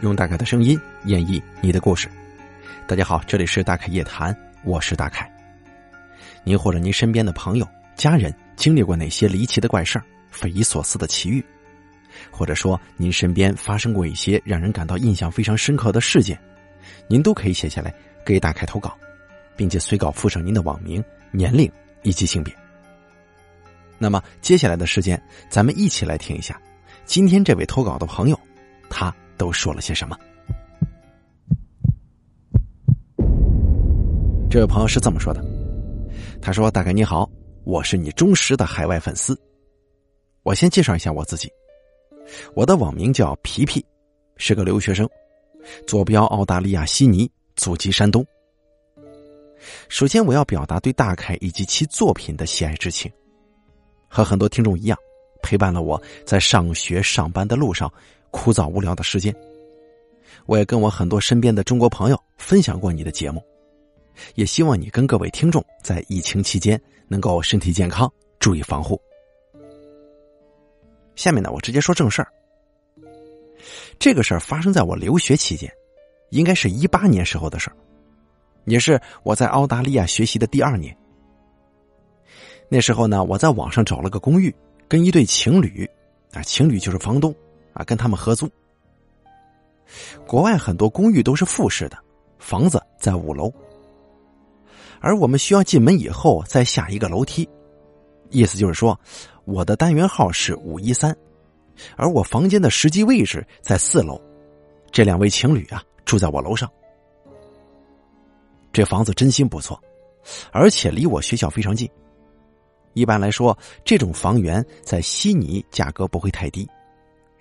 用大凯的声音演绎你的故事。大家好，这里是大凯夜谈，我是大凯。您或者您身边的朋友、家人经历过哪些离奇的怪事儿、匪夷所思的奇遇，或者说您身边发生过一些让人感到印象非常深刻的事件，您都可以写下来给大凯投稿，并且随稿附上您的网名、年龄以及性别。那么接下来的时间，咱们一起来听一下今天这位投稿的朋友，他都说了些什么。这位朋友是这么说的：“他说，大概你好，我是你忠实的海外粉丝。我先介绍一下我自己，我的网名叫皮皮，是个留学生，坐标澳大利亚悉尼，祖籍山东。首先，我要表达对大凯以及其作品的喜爱之情。”和很多听众一样，陪伴了我在上学、上班的路上枯燥无聊的时间。我也跟我很多身边的中国朋友分享过你的节目，也希望你跟各位听众在疫情期间能够身体健康，注意防护。下面呢，我直接说正事儿。这个事儿发生在我留学期间，应该是一八年时候的事儿，也是我在澳大利亚学习的第二年。那时候呢，我在网上找了个公寓，跟一对情侣，啊，情侣就是房东，啊，跟他们合租。国外很多公寓都是复式的，房子在五楼，而我们需要进门以后再下一个楼梯，意思就是说，我的单元号是五一三，而我房间的实际位置在四楼，这两位情侣啊住在我楼上。这房子真心不错，而且离我学校非常近。一般来说，这种房源在悉尼价格不会太低，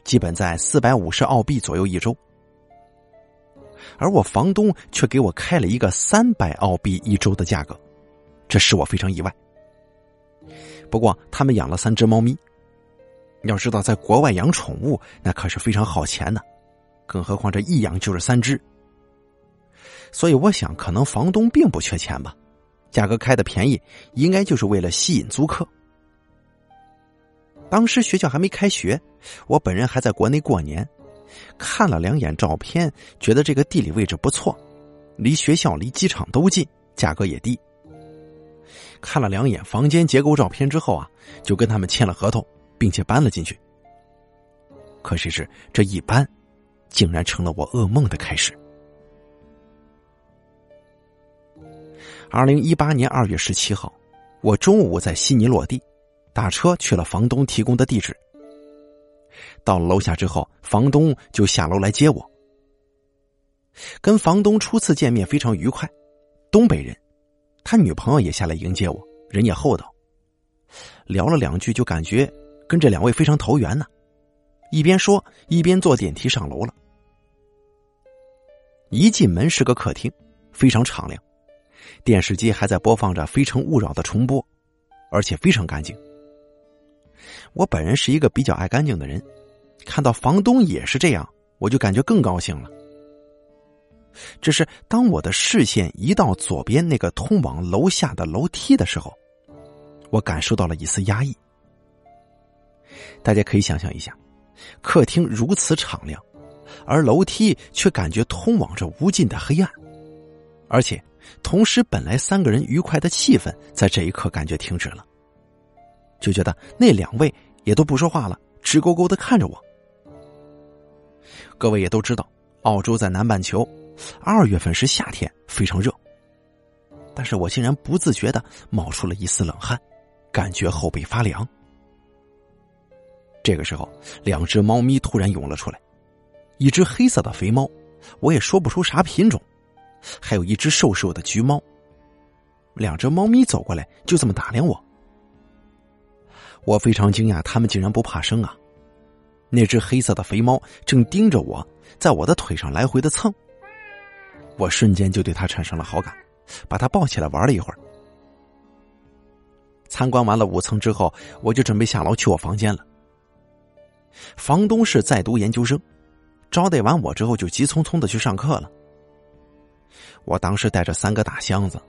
基本在四百五十澳币左右一周。而我房东却给我开了一个三百澳币一周的价格，这使我非常意外。不过他们养了三只猫咪，要知道在国外养宠物那可是非常耗钱的，更何况这一养就是三只。所以我想，可能房东并不缺钱吧。价格开的便宜，应该就是为了吸引租客。当时学校还没开学，我本人还在国内过年，看了两眼照片，觉得这个地理位置不错，离学校、离机场都近，价格也低。看了两眼房间结构照片之后啊，就跟他们签了合同，并且搬了进去。可谁知这一搬，竟然成了我噩梦的开始。二零一八年二月十七号，我中午在悉尼落地，打车去了房东提供的地址。到了楼下之后，房东就下楼来接我。跟房东初次见面非常愉快，东北人，他女朋友也下来迎接我，人也厚道。聊了两句，就感觉跟这两位非常投缘呢。一边说，一边坐电梯上楼了。一进门是个客厅，非常敞亮。电视机还在播放着《非诚勿扰》的重播，而且非常干净。我本人是一个比较爱干净的人，看到房东也是这样，我就感觉更高兴了。只是当我的视线移到左边那个通往楼下的楼梯的时候，我感受到了一丝压抑。大家可以想象一下，客厅如此敞亮，而楼梯却感觉通往着无尽的黑暗，而且。同时，本来三个人愉快的气氛在这一刻感觉停止了，就觉得那两位也都不说话了，直勾勾的看着我。各位也都知道，澳洲在南半球，二月份是夏天，非常热。但是我竟然不自觉的冒出了一丝冷汗，感觉后背发凉。这个时候，两只猫咪突然涌了出来，一只黑色的肥猫，我也说不出啥品种。还有一只瘦瘦的橘猫，两只猫咪走过来，就这么打量我。我非常惊讶，他们竟然不怕生啊！那只黑色的肥猫正盯着我，在我的腿上来回的蹭。我瞬间就对它产生了好感，把它抱起来玩了一会儿。参观完了五层之后，我就准备下楼去我房间了。房东是在读研究生，招待完我之后，就急匆匆的去上课了。我当时带着三个大箱子，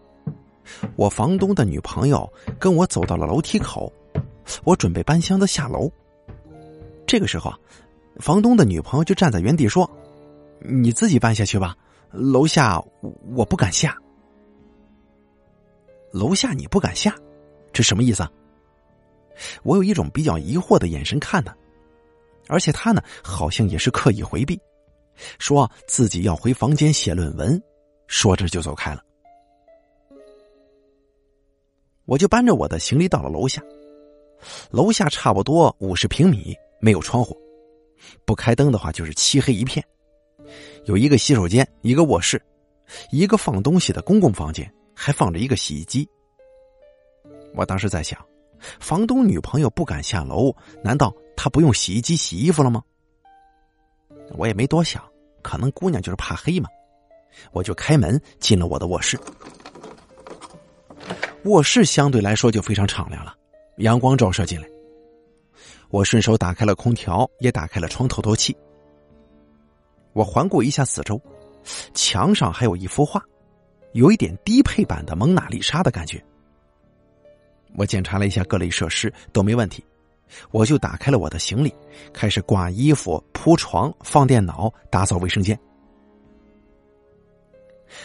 我房东的女朋友跟我走到了楼梯口，我准备搬箱子下楼。这个时候啊，房东的女朋友就站在原地说：“你自己搬下去吧，楼下我不敢下。楼下你不敢下，这什么意思啊？我有一种比较疑惑的眼神看他，而且他呢，好像也是刻意回避，说自己要回房间写论文，说着就走开了。我就搬着我的行李到了楼下，楼下差不多五十平米，没有窗户，不开灯的话就是漆黑一片。有一个洗手间，一个卧室，一个放东西的公共房间，还放着一个洗衣机。我当时在想，房东女朋友不敢下楼，难道她不用洗衣机洗衣服了吗？我也没多想，可能姑娘就是怕黑嘛。我就开门进了我的卧室。卧室相对来说就非常敞亮了，阳光照射进来。我顺手打开了空调，也打开了窗透透气。我环顾一下四周，墙上还有一幅画，有一点低配版的蒙娜丽莎的感觉。我检查了一下各类设施都没问题，我就打开了我的行李，开始挂衣服、铺床、放电脑、打扫卫生间。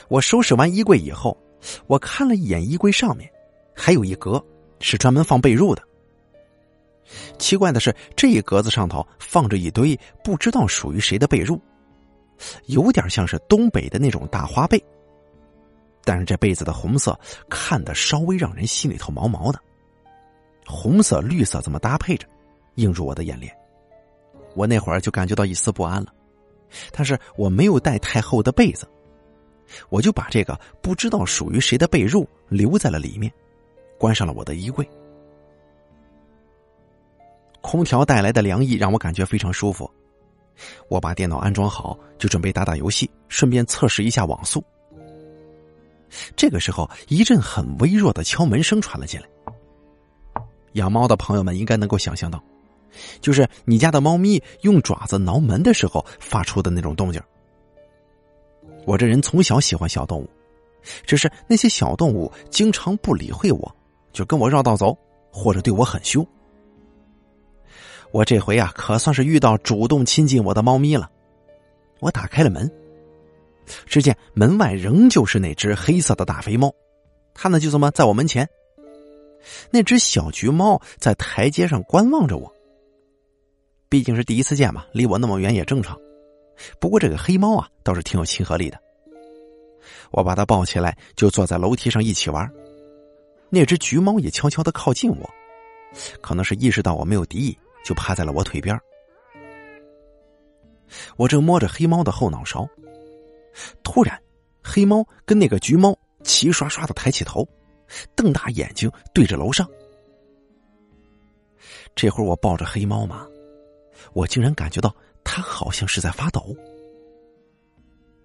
我收拾完衣柜以后，我看了一眼衣柜上面，还有一格是专门放被褥的。奇怪的是，这一格子上头放着一堆不知道属于谁的被褥。有点像是东北的那种大花被，但是这被子的红色看的稍微让人心里头毛毛的，红色绿色这么搭配着，映入我的眼帘。我那会儿就感觉到一丝不安了，但是我没有带太厚的被子，我就把这个不知道属于谁的被褥留在了里面，关上了我的衣柜。空调带来的凉意让我感觉非常舒服。我把电脑安装好，就准备打打游戏，顺便测试一下网速。这个时候，一阵很微弱的敲门声传了进来。养猫的朋友们应该能够想象到，就是你家的猫咪用爪子挠门的时候发出的那种动静。我这人从小喜欢小动物，只是那些小动物经常不理会我，就跟我绕道走，或者对我很凶。我这回啊，可算是遇到主动亲近我的猫咪了。我打开了门，只见门外仍旧是那只黑色的大肥猫，它呢就这么在我门前。那只小橘猫在台阶上观望着我。毕竟是第一次见嘛，离我那么远也正常。不过这个黑猫啊，倒是挺有亲和力的。我把它抱起来，就坐在楼梯上一起玩。那只橘猫也悄悄的靠近我，可能是意识到我没有敌意。就趴在了我腿边我正摸着黑猫的后脑勺，突然，黑猫跟那个橘猫齐刷刷的抬起头，瞪大眼睛对着楼上。这会儿我抱着黑猫嘛，我竟然感觉到它好像是在发抖。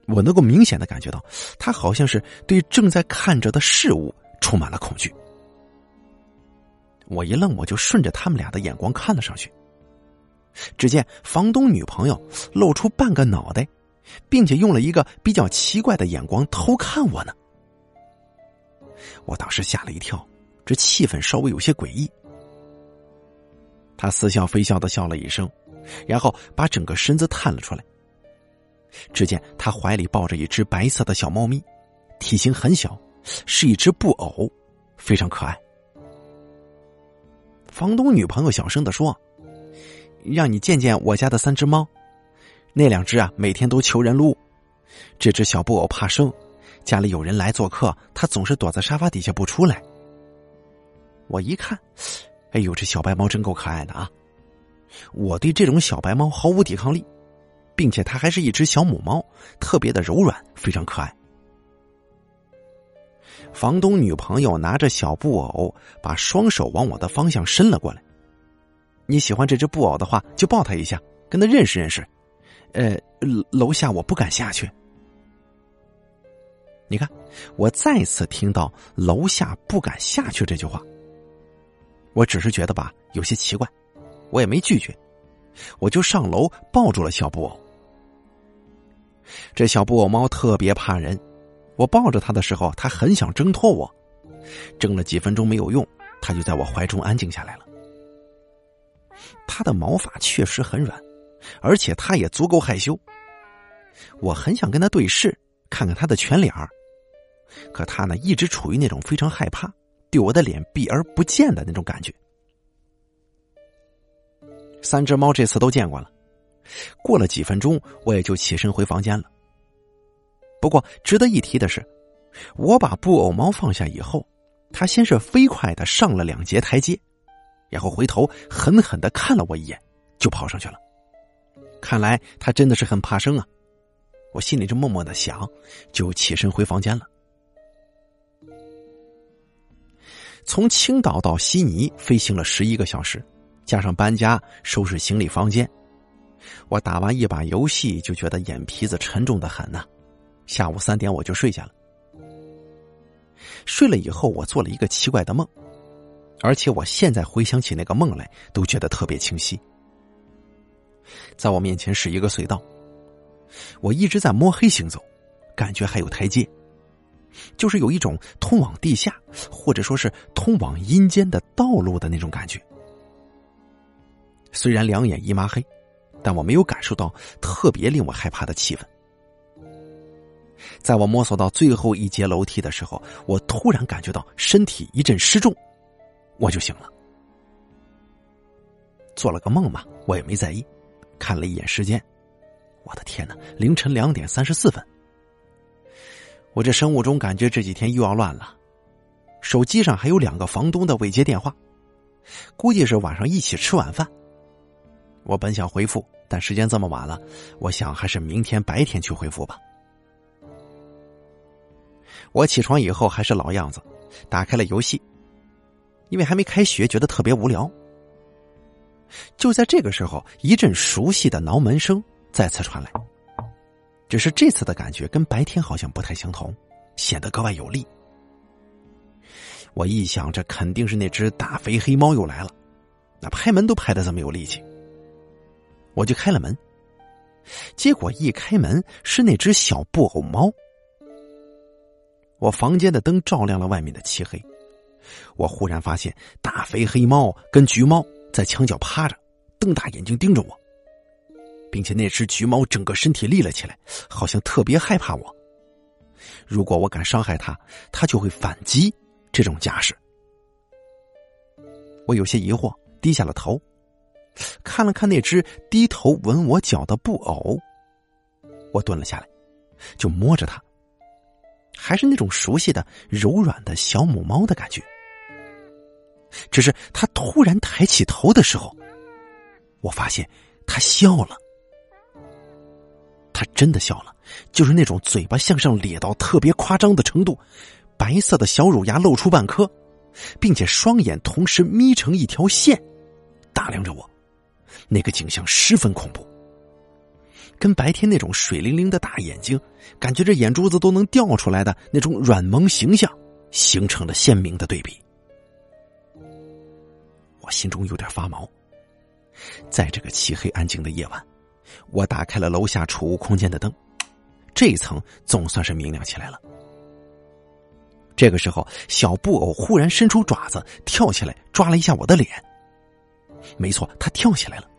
我能够明显的感觉到，它好像是对正在看着的事物充满了恐惧。我一愣，我就顺着他们俩的眼光看了上去。只见房东女朋友露出半个脑袋，并且用了一个比较奇怪的眼光偷看我呢。我当时吓了一跳，这气氛稍微有些诡异。他似笑非笑的笑了一声，然后把整个身子探了出来。只见他怀里抱着一只白色的小猫咪，体型很小，是一只布偶，非常可爱。房东女朋友小声的说：“让你见见我家的三只猫，那两只啊每天都求人撸，这只小布偶怕生，家里有人来做客，它总是躲在沙发底下不出来。我一看，哎呦，这小白猫真够可爱的啊！我对这种小白猫毫无抵抗力，并且它还是一只小母猫，特别的柔软，非常可爱。”房东女朋友拿着小布偶，把双手往我的方向伸了过来。你喜欢这只布偶的话，就抱它一下，跟它认识认识。呃，楼下我不敢下去。你看，我再次听到“楼下不敢下去”这句话，我只是觉得吧，有些奇怪，我也没拒绝，我就上楼抱住了小布偶。这小布偶猫特别怕人。我抱着他的时候，他很想挣脱我，挣了几分钟没有用，他就在我怀中安静下来了。他的毛发确实很软，而且他也足够害羞。我很想跟他对视，看看他的全脸儿，可他呢一直处于那种非常害怕，对我的脸避而不见的那种感觉。三只猫这次都见过了，过了几分钟，我也就起身回房间了。不过值得一提的是，我把布偶猫放下以后，它先是飞快的上了两节台阶，然后回头狠狠的看了我一眼，就跑上去了。看来它真的是很怕生啊！我心里就默默的想，就起身回房间了。从青岛到悉尼飞行了十一个小时。加上搬家、收拾行李房间，我打完一把游戏就觉得眼皮子沉重的很呐。下午三点我就睡下了。睡了以后，我做了一个奇怪的梦，而且我现在回想起那个梦来，都觉得特别清晰。在我面前是一个隧道，我一直在摸黑行走，感觉还有台阶，就是有一种通往地下或者说是通往阴间的道路的那种感觉。虽然两眼一抹黑，但我没有感受到特别令我害怕的气氛。在我摸索到最后一节楼梯的时候，我突然感觉到身体一阵失重，我就醒了。做了个梦嘛，我也没在意。看了一眼时间，我的天哪，凌晨两点三十四分。我这生物钟感觉这几天又要乱了。手机上还有两个房东的未接电话，估计是晚上一起吃晚饭。我本想回复，但时间这么晚了，我想还是明天白天去回复吧。我起床以后还是老样子，打开了游戏，因为还没开学，觉得特别无聊。就在这个时候，一阵熟悉的挠门声再次传来，只是这次的感觉跟白天好像不太相同，显得格外有力。我一想，这肯定是那只大肥黑猫又来了，那拍门都拍的这么有力气。我就开了门，结果一开门是那只小布偶猫。我房间的灯照亮了外面的漆黑，我忽然发现大肥黑猫跟橘猫在墙角趴着，瞪大眼睛盯着我，并且那只橘猫整个身体立了起来，好像特别害怕我。如果我敢伤害它，它就会反击。这种架势，我有些疑惑，低下了头。看了看那只低头吻我脚的布偶，我蹲了下来，就摸着它，还是那种熟悉的柔软的小母猫的感觉。只是它突然抬起头的时候，我发现它笑了。它真的笑了，就是那种嘴巴向上咧到特别夸张的程度，白色的小乳牙露出半颗，并且双眼同时眯成一条线，打量着我。那个景象十分恐怖，跟白天那种水灵灵的大眼睛，感觉这眼珠子都能掉出来的那种软萌形象，形成了鲜明的对比。我心中有点发毛。在这个漆黑安静的夜晚，我打开了楼下储物空间的灯，这一层总算是明亮起来了。这个时候，小布偶忽然伸出爪子，跳起来抓了一下我的脸。没错，他跳起来了。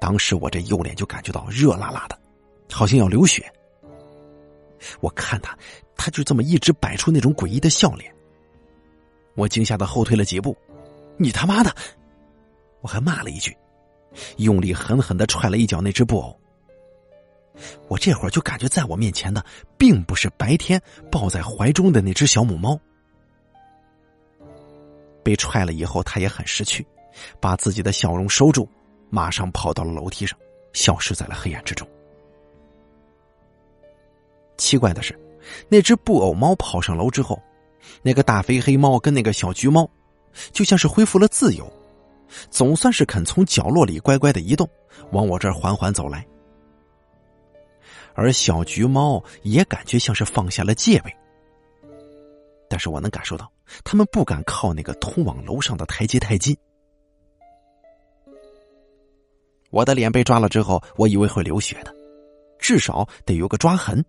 当时我这右脸就感觉到热辣辣的，好像要流血。我看他，他就这么一直摆出那种诡异的笑脸。我惊吓的后退了几步，“你他妈的！”我还骂了一句，用力狠狠的踹了一脚那只布偶。我这会儿就感觉在我面前的，并不是白天抱在怀中的那只小母猫。被踹了以后，他也很识趣。把自己的笑容收住，马上跑到了楼梯上，消失在了黑暗之中。奇怪的是，那只布偶猫跑上楼之后，那个大肥黑猫跟那个小橘猫，就像是恢复了自由，总算是肯从角落里乖乖的移动，往我这儿缓缓走来。而小橘猫也感觉像是放下了戒备，但是我能感受到，他们不敢靠那个通往楼上的台阶太近。我的脸被抓了之后，我以为会流血的，至少得有个抓痕。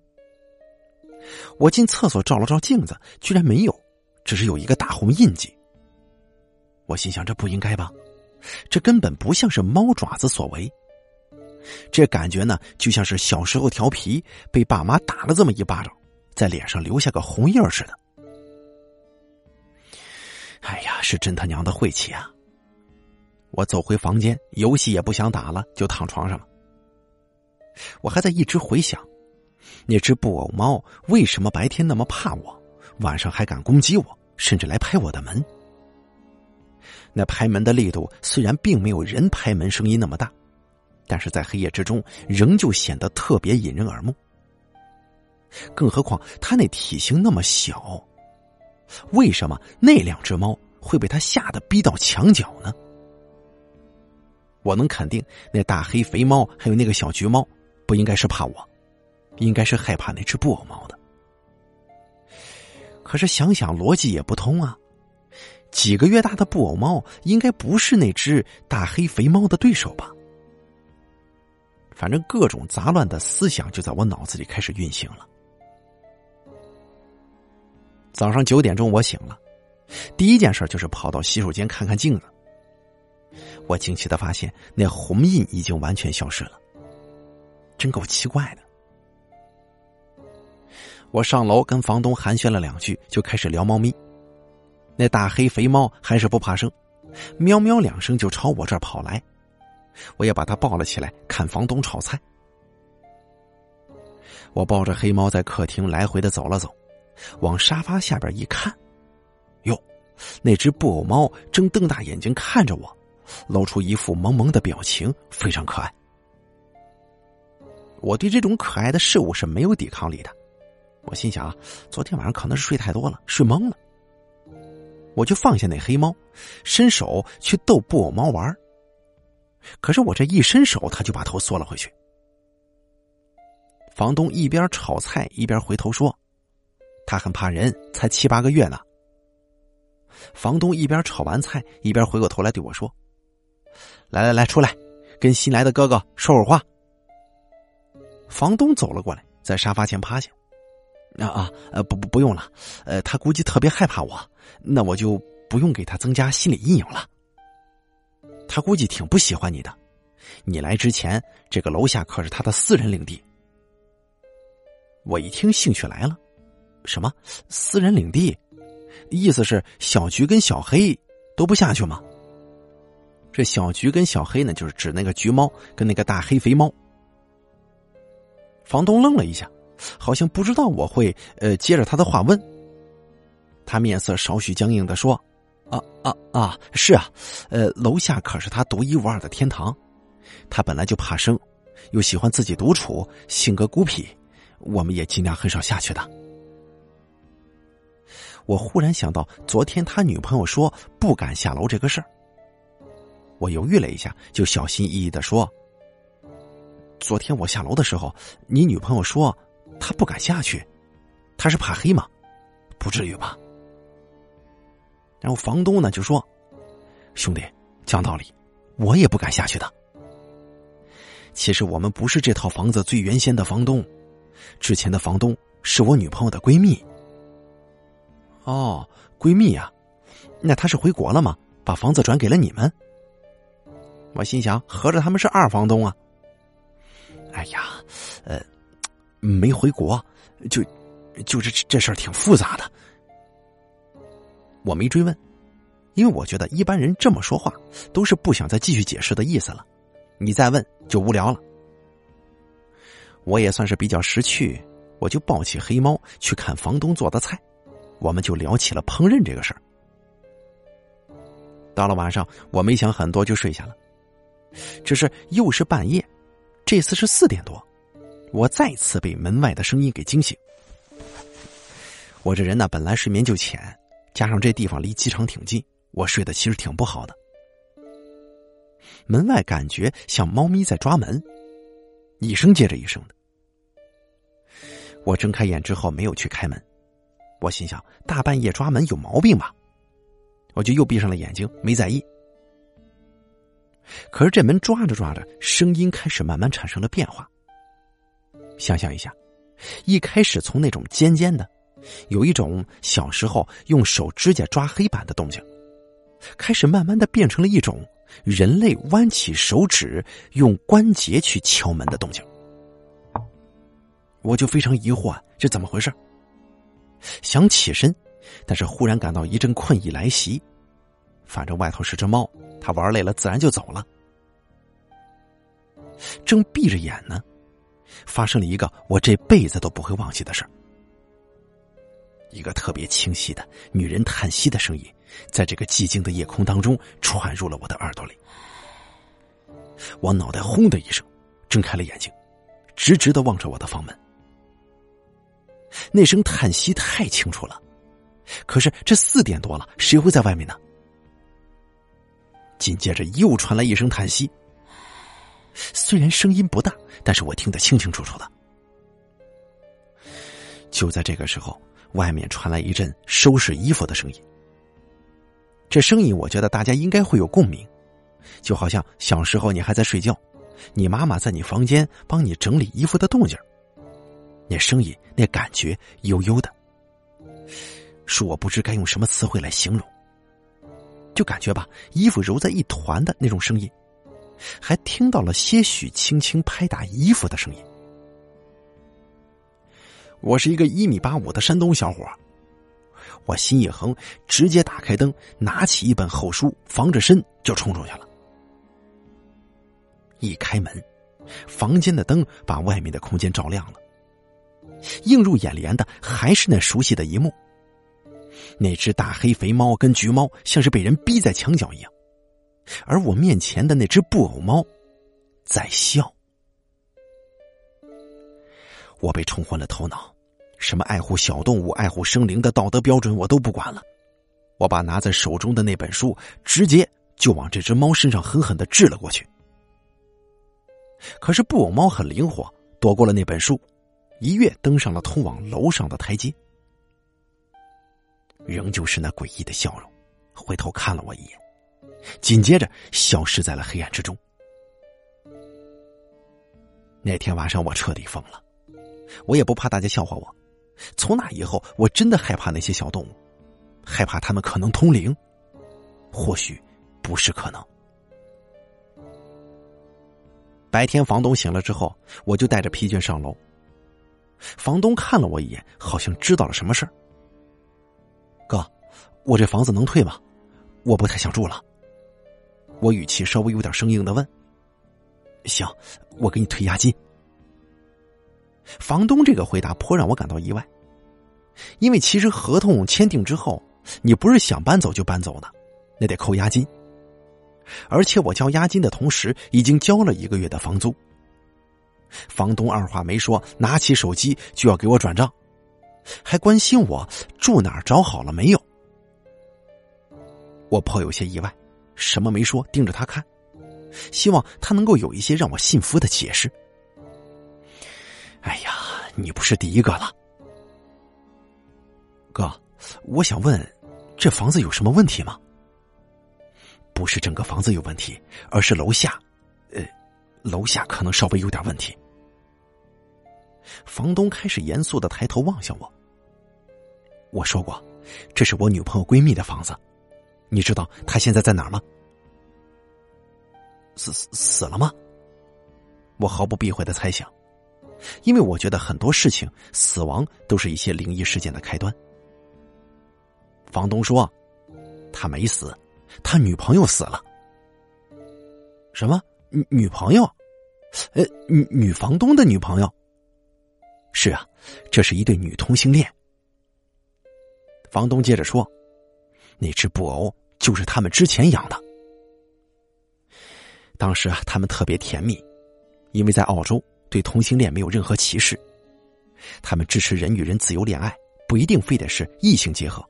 我进厕所照了照镜子，居然没有，只是有一个大红印记。我心想，这不应该吧？这根本不像是猫爪子所为。这感觉呢，就像是小时候调皮被爸妈打了这么一巴掌，在脸上留下个红印似的。哎呀，是真他娘的晦气啊！我走回房间，游戏也不想打了，就躺床上了。我还在一直回想，那只布偶猫为什么白天那么怕我，晚上还敢攻击我，甚至来拍我的门。那拍门的力度虽然并没有人拍门声音那么大，但是在黑夜之中仍旧显得特别引人耳目。更何况它那体型那么小，为什么那两只猫会被它吓得逼到墙角呢？我能肯定，那大黑肥猫还有那个小橘猫，不应该是怕我，应该是害怕那只布偶猫的。可是想想逻辑也不通啊，几个月大的布偶猫应该不是那只大黑肥猫的对手吧？反正各种杂乱的思想就在我脑子里开始运行了。早上九点钟我醒了，第一件事就是跑到洗手间看看镜子。我惊奇的发现，那红印已经完全消失了，真够奇怪的。我上楼跟房东寒暄了两句，就开始聊猫咪。那大黑肥猫还是不怕生，喵喵两声就朝我这儿跑来，我也把它抱了起来，看房东炒菜。我抱着黑猫在客厅来回的走了走，往沙发下边一看，哟，那只布偶猫正瞪大眼睛看着我。露出一副萌萌的表情，非常可爱。我对这种可爱的事物是没有抵抗力的。我心想啊，昨天晚上可能是睡太多了，睡懵了。我就放下那黑猫，伸手去逗布偶猫玩。可是我这一伸手，它就把头缩了回去。房东一边炒菜一边回头说：“他很怕人，才七八个月呢。”房东一边炒完菜一边回过头来对我说。来来来，出来，跟新来的哥哥说会儿话。房东走了过来，在沙发前趴下。啊啊，呃，不不不用了，呃，他估计特别害怕我，那我就不用给他增加心理阴影了。他估计挺不喜欢你的，你来之前，这个楼下可是他的私人领地。我一听兴趣来了，什么私人领地？意思是小菊跟小黑都不下去吗？这小橘跟小黑呢，就是指那个橘猫跟那个大黑肥猫。房东愣了一下，好像不知道我会呃接着他的话问。他面色少许僵硬的说：“啊啊啊，是啊，呃，楼下可是他独一无二的天堂。他本来就怕生，又喜欢自己独处，性格孤僻，我们也尽量很少下去的。”我忽然想到昨天他女朋友说不敢下楼这个事儿。我犹豫了一下，就小心翼翼的说：“昨天我下楼的时候，你女朋友说她不敢下去，她是怕黑吗？不至于吧？”然后房东呢就说：“兄弟，讲道理，我也不敢下去的。其实我们不是这套房子最原先的房东，之前的房东是我女朋友的闺蜜。哦，闺蜜呀，那她是回国了吗？把房子转给了你们？”我心想，合着他们是二房东啊？哎呀，呃，没回国，就就这这事儿挺复杂的。我没追问，因为我觉得一般人这么说话都是不想再继续解释的意思了。你再问就无聊了。我也算是比较识趣，我就抱起黑猫去看房东做的菜，我们就聊起了烹饪这个事儿。到了晚上，我没想很多就睡下了。只是又是半夜，这次是四点多，我再次被门外的声音给惊醒。我这人呢，本来睡眠就浅，加上这地方离机场挺近，我睡得其实挺不好的。门外感觉像猫咪在抓门，一声接着一声的。我睁开眼之后没有去开门，我心想大半夜抓门有毛病吧，我就又闭上了眼睛，没在意。可是这门抓着抓着，声音开始慢慢产生了变化。想象一下，一开始从那种尖尖的，有一种小时候用手指甲抓黑板的动静，开始慢慢的变成了一种人类弯起手指用关节去敲门的动静。我就非常疑惑，这怎么回事？想起身，但是忽然感到一阵困意来袭。反正外头是只猫，他玩累了自然就走了。正闭着眼呢，发生了一个我这辈子都不会忘记的事。一个特别清晰的女人叹息的声音，在这个寂静的夜空当中传入了我的耳朵里。我脑袋轰的一声，睁开了眼睛，直直的望着我的房门。那声叹息太清楚了，可是这四点多了，谁会在外面呢？紧接着又传来一声叹息，虽然声音不大，但是我听得清清楚楚的。就在这个时候。外面传来一阵收拾衣服的声音，这声音我觉得大家应该会有共鸣，就好像小时候你还在睡觉，你妈妈在你房间帮你整理衣服的动静那声音那感觉悠悠的，是我不知该用什么词汇来形容，就感觉吧，衣服揉在一团的那种声音，还听到了些许轻轻拍打衣服的声音。我是一个一米八五的山东小伙，我心一横，直接打开灯，拿起一本厚书，防着身就冲出去了。一开门，房间的灯把外面的空间照亮了，映入眼帘的还是那熟悉的一幕：那只大黑肥猫跟橘猫像是被人逼在墙角一样，而我面前的那只布偶猫在笑。我被冲昏了头脑，什么爱护小动物、爱护生灵的道德标准我都不管了。我把拿在手中的那本书直接就往这只猫身上狠狠的掷了过去。可是布偶猫很灵活，躲过了那本书，一跃登上了通往楼上的台阶。仍旧是那诡异的笑容，回头看了我一眼，紧接着消失在了黑暗之中。那天晚上我彻底疯了。我也不怕大家笑话我。从那以后，我真的害怕那些小动物，害怕他们可能通灵。或许不是可能。白天房东醒了之后，我就带着疲倦上楼。房东看了我一眼，好像知道了什么事儿。哥，我这房子能退吗？我不太想住了。我语气稍微有点生硬的问。行，我给你退押金。房东这个回答颇让我感到意外，因为其实合同签订之后，你不是想搬走就搬走的，那得扣押金。而且我交押金的同时，已经交了一个月的房租。房东二话没说，拿起手机就要给我转账，还关心我住哪儿找好了没有。我颇有些意外，什么没说，盯着他看，希望他能够有一些让我信服的解释。哎呀，你不是第一个了，哥，我想问，这房子有什么问题吗？不是整个房子有问题，而是楼下，呃，楼下可能稍微有点问题。房东开始严肃的抬头望向我。我说过，这是我女朋友闺蜜的房子，你知道她现在在哪儿吗？死死了吗？我毫不避讳的猜想。因为我觉得很多事情，死亡都是一些灵异事件的开端。房东说，他没死，他女朋友死了。什么女女朋友？呃，女女房东的女朋友。是啊，这是一对女同性恋。房东接着说，那只布偶就是他们之前养的。当时啊，他们特别甜蜜，因为在澳洲。对同性恋没有任何歧视，他们支持人与人自由恋爱，不一定非得是异性结合，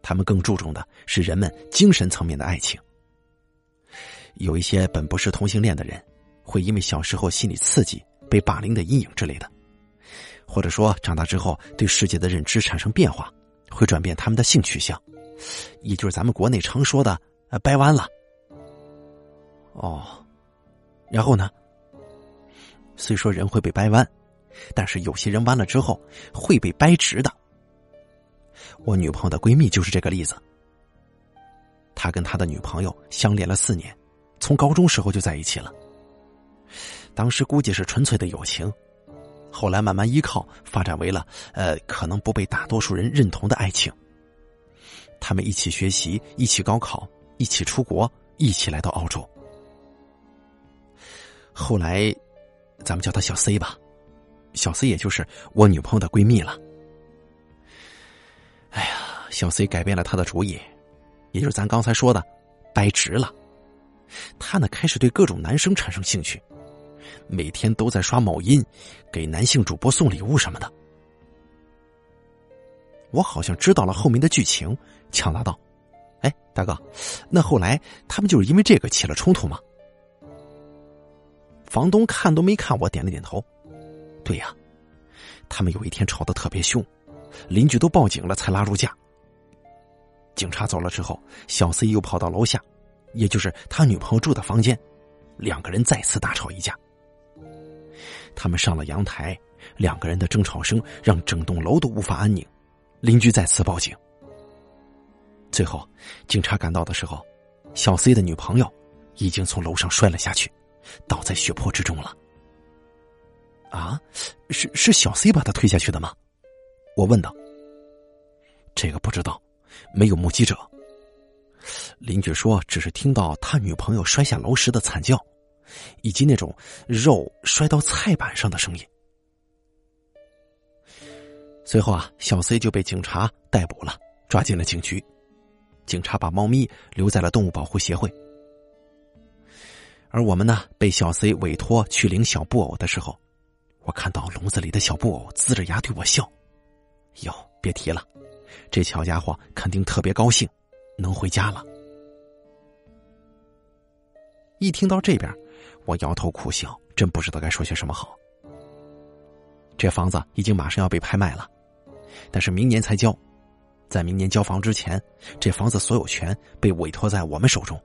他们更注重的是人们精神层面的爱情。有一些本不是同性恋的人，会因为小时候心理刺激、被霸凌的阴影之类的，或者说长大之后对世界的认知产生变化，会转变他们的性取向，也就是咱们国内常说的“呃掰弯了”。哦，然后呢？虽说人会被掰弯，但是有些人弯了之后会被掰直的。我女朋友的闺蜜就是这个例子。她跟她的女朋友相恋了四年，从高中时候就在一起了。当时估计是纯粹的友情，后来慢慢依靠发展为了呃，可能不被大多数人认同的爱情。他们一起学习，一起高考，一起出国，一起来到澳洲。后来，咱们叫她小 C 吧，小 C 也就是我女朋友的闺蜜了。哎呀，小 C 改变了她的主意，也就是咱刚才说的，掰直了。她呢，开始对各种男生产生兴趣，每天都在刷某音，给男性主播送礼物什么的。我好像知道了后面的剧情，抢答道：“哎，大哥，那后来他们就是因为这个起了冲突吗？”房东看都没看我，点了点头：“对呀，他们有一天吵得特别凶，邻居都报警了才拉住架。警察走了之后，小 C 又跑到楼下，也就是他女朋友住的房间，两个人再次大吵一架。他们上了阳台，两个人的争吵声让整栋楼都无法安宁。”邻居再次报警。最后，警察赶到的时候，小 C 的女朋友已经从楼上摔了下去，倒在血泊之中了。啊，是是小 C 把他推下去的吗？我问道。这个不知道，没有目击者。邻居说，只是听到他女朋友摔下楼时的惨叫，以及那种肉摔到菜板上的声音。随后啊，小 C 就被警察逮捕了，抓进了警局。警察把猫咪留在了动物保护协会，而我们呢，被小 C 委托去领小布偶的时候，我看到笼子里的小布偶呲着牙对我笑。哟，别提了，这小家伙肯定特别高兴，能回家了。一听到这边，我摇头苦笑，真不知道该说些什么好。这房子已经马上要被拍卖了。但是明年才交，在明年交房之前，这房子所有权被委托在我们手中。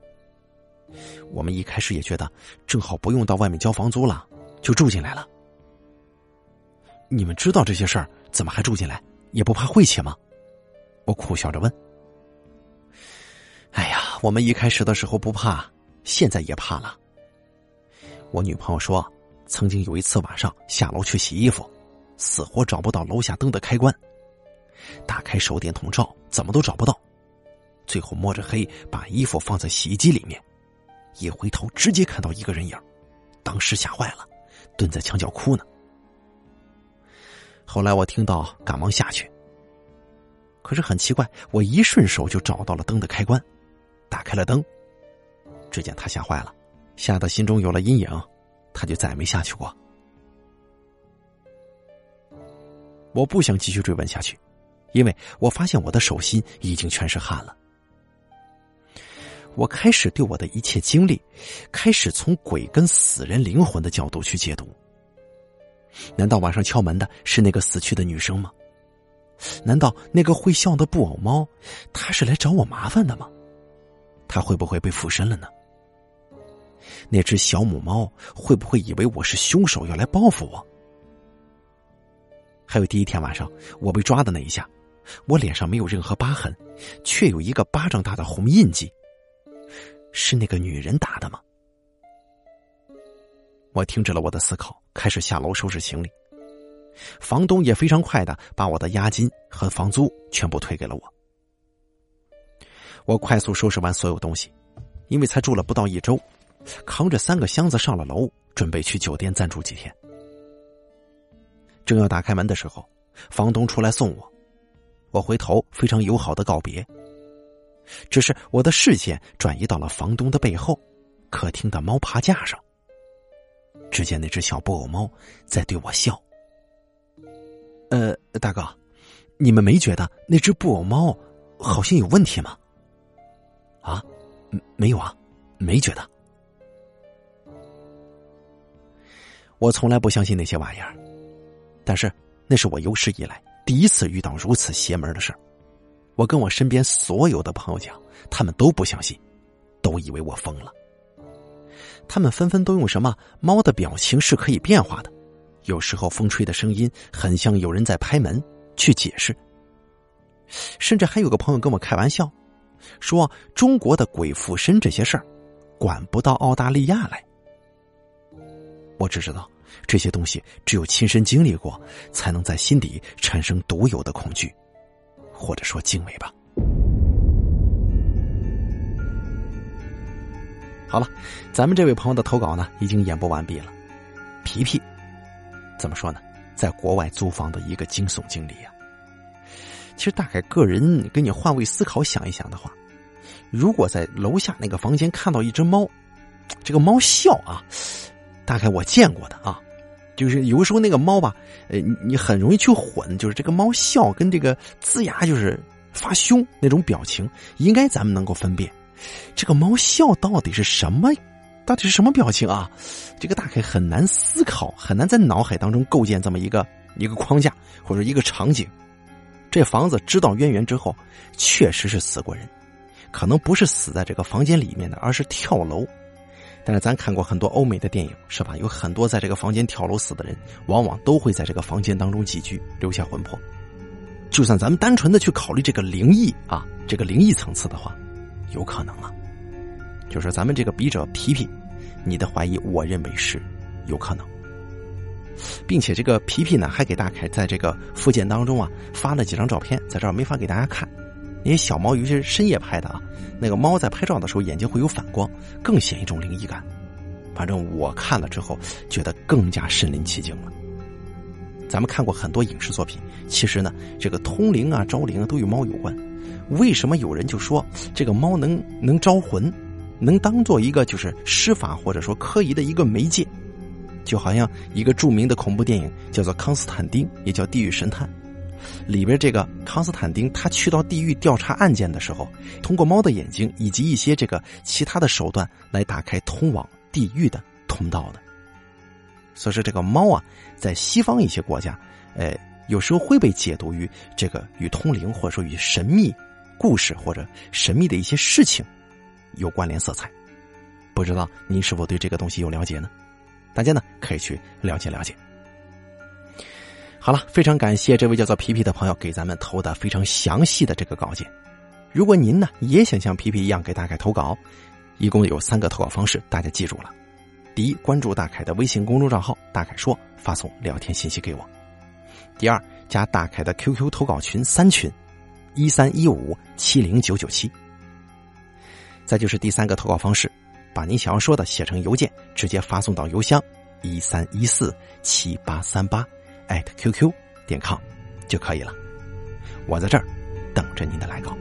我们一开始也觉得正好不用到外面交房租了，就住进来了。你们知道这些事儿，怎么还住进来？也不怕晦气吗？我苦笑着问。哎呀，我们一开始的时候不怕，现在也怕了。我女朋友说，曾经有一次晚上下楼去洗衣服，死活找不到楼下灯的开关。打开手电筒照，怎么都找不到。最后摸着黑把衣服放在洗衣机里面，一回头直接看到一个人影，当时吓坏了，蹲在墙角哭呢。后来我听到，赶忙下去。可是很奇怪，我一顺手就找到了灯的开关，打开了灯。只见他吓坏了，吓得心中有了阴影，他就再也没下去过。我不想继续追问下去。因为我发现我的手心已经全是汗了，我开始对我的一切经历，开始从鬼跟死人灵魂的角度去解读。难道晚上敲门的是那个死去的女生吗？难道那个会笑的布偶猫，它是来找我麻烦的吗？它会不会被附身了呢？那只小母猫会不会以为我是凶手要来报复我？还有第一天晚上我被抓的那一下。我脸上没有任何疤痕，却有一个巴掌大的红印记。是那个女人打的吗？我停止了我的思考，开始下楼收拾行李。房东也非常快的把我的押金和房租全部退给了我。我快速收拾完所有东西，因为才住了不到一周，扛着三个箱子上了楼，准备去酒店暂住几天。正要打开门的时候，房东出来送我。我回头，非常友好的告别。只是我的视线转移到了房东的背后，客厅的猫爬架上。只见那只小布偶猫在对我笑。呃，大哥，你们没觉得那只布偶猫好像有问题吗？啊，没有啊，没觉得。我从来不相信那些玩意儿，但是那是我有史以来。第一次遇到如此邪门的事我跟我身边所有的朋友讲，他们都不相信，都以为我疯了。他们纷纷都用什么猫的表情是可以变化的，有时候风吹的声音很像有人在拍门去解释。甚至还有个朋友跟我开玩笑，说中国的鬼附身这些事儿，管不到澳大利亚来。我只知道这些东西只有亲身经历过，才能在心底产生独有的恐惧，或者说敬畏吧。好了，咱们这位朋友的投稿呢，已经演播完毕了。皮皮，怎么说呢？在国外租房的一个惊悚经历啊。其实，大概个人跟你换位思考想一想的话，如果在楼下那个房间看到一只猫，这个猫笑啊，大概我见过的啊，就是有时候那个猫吧，呃，你很容易去混，就是这个猫笑跟这个龇牙就是发凶那种表情，应该咱们能够分辨。这个猫笑到底是什么？到底是什么表情啊？这个大概很难思考，很难在脑海当中构建这么一个一个框架或者一个场景。这房子知道渊源之后，确实是死过人，可能不是死在这个房间里面的，而是跳楼。但是咱看过很多欧美的电影，是吧？有很多在这个房间跳楼死的人，往往都会在这个房间当中寄居，留下魂魄。就算咱们单纯的去考虑这个灵异啊，这个灵异层次的话。有可能啊，就是咱们这个笔者皮皮，你的怀疑，我认为是有可能，并且这个皮皮呢，还给大凯在这个附件当中啊发了几张照片，在这儿没法给大家看。因为小猫，尤其是深夜拍的啊，那个猫在拍照的时候眼睛会有反光，更显一种灵异感。反正我看了之后，觉得更加身临其境了。咱们看过很多影视作品，其实呢，这个通灵啊、招灵啊，都与猫有关。为什么有人就说这个猫能能招魂，能当做一个就是施法或者说科仪的一个媒介？就好像一个著名的恐怖电影叫做《康斯坦丁》，也叫《地狱神探》，里边这个康斯坦丁他去到地狱调查案件的时候，通过猫的眼睛以及一些这个其他的手段来打开通往地狱的通道的。所以说，这个猫啊，在西方一些国家，呃，有时候会被解读于这个与通灵或者说与神秘。故事或者神秘的一些事情有关联色彩，不知道您是否对这个东西有了解呢？大家呢可以去了解了解。好了，非常感谢这位叫做皮皮的朋友给咱们投的非常详细的这个稿件。如果您呢也想像皮皮一样给大凯投稿，一共有三个投稿方式，大家记住了：第一，关注大凯的微信公众账号“大凯说”，发送聊天信息给我；第二，加大凯的 QQ 投稿群三群。一三一五七零九九七，再就是第三个投稿方式，把您想要说的写成邮件，直接发送到邮箱一三一四七八三八艾特 QQ 点 com 就可以了。我在这儿等着您的来稿。